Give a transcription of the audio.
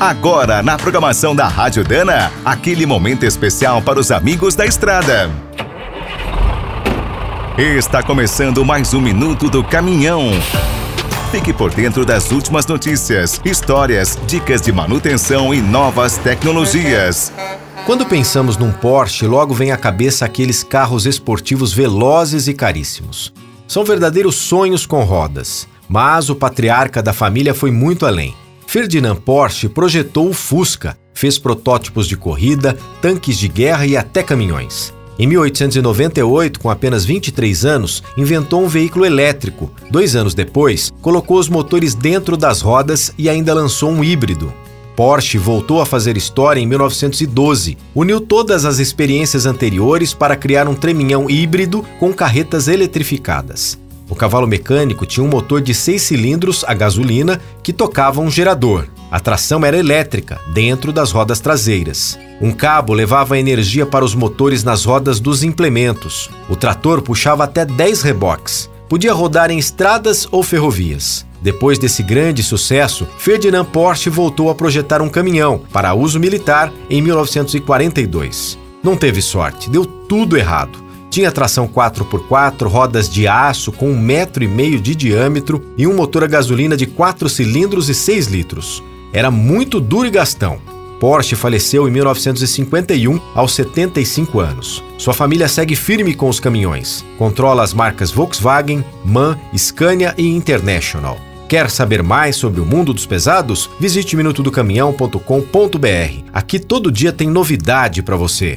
Agora, na programação da Rádio Dana, aquele momento especial para os amigos da estrada. Está começando mais um minuto do caminhão. Fique por dentro das últimas notícias, histórias, dicas de manutenção e novas tecnologias. Quando pensamos num Porsche, logo vem à cabeça aqueles carros esportivos velozes e caríssimos. São verdadeiros sonhos com rodas. Mas o patriarca da família foi muito além. Ferdinand Porsche projetou o Fusca, fez protótipos de corrida, tanques de guerra e até caminhões. Em 1898, com apenas 23 anos, inventou um veículo elétrico. Dois anos depois, colocou os motores dentro das rodas e ainda lançou um híbrido. Porsche voltou a fazer história em 1912. Uniu todas as experiências anteriores para criar um treminhão híbrido com carretas eletrificadas. O cavalo mecânico tinha um motor de seis cilindros a gasolina que tocava um gerador. A tração era elétrica, dentro das rodas traseiras. Um cabo levava energia para os motores nas rodas dos implementos. O trator puxava até 10 reboques. Podia rodar em estradas ou ferrovias. Depois desse grande sucesso, Ferdinand Porsche voltou a projetar um caminhão para uso militar em 1942. Não teve sorte, deu tudo errado. Tinha tração 4x4, rodas de aço com um metro e meio de diâmetro e um motor a gasolina de 4 cilindros e 6 litros. Era muito duro e gastão. Porsche faleceu em 1951, aos 75 anos. Sua família segue firme com os caminhões. Controla as marcas Volkswagen, MAN, Scania e International. Quer saber mais sobre o mundo dos pesados? Visite minutodocaminhão.com.br. Aqui todo dia tem novidade para você.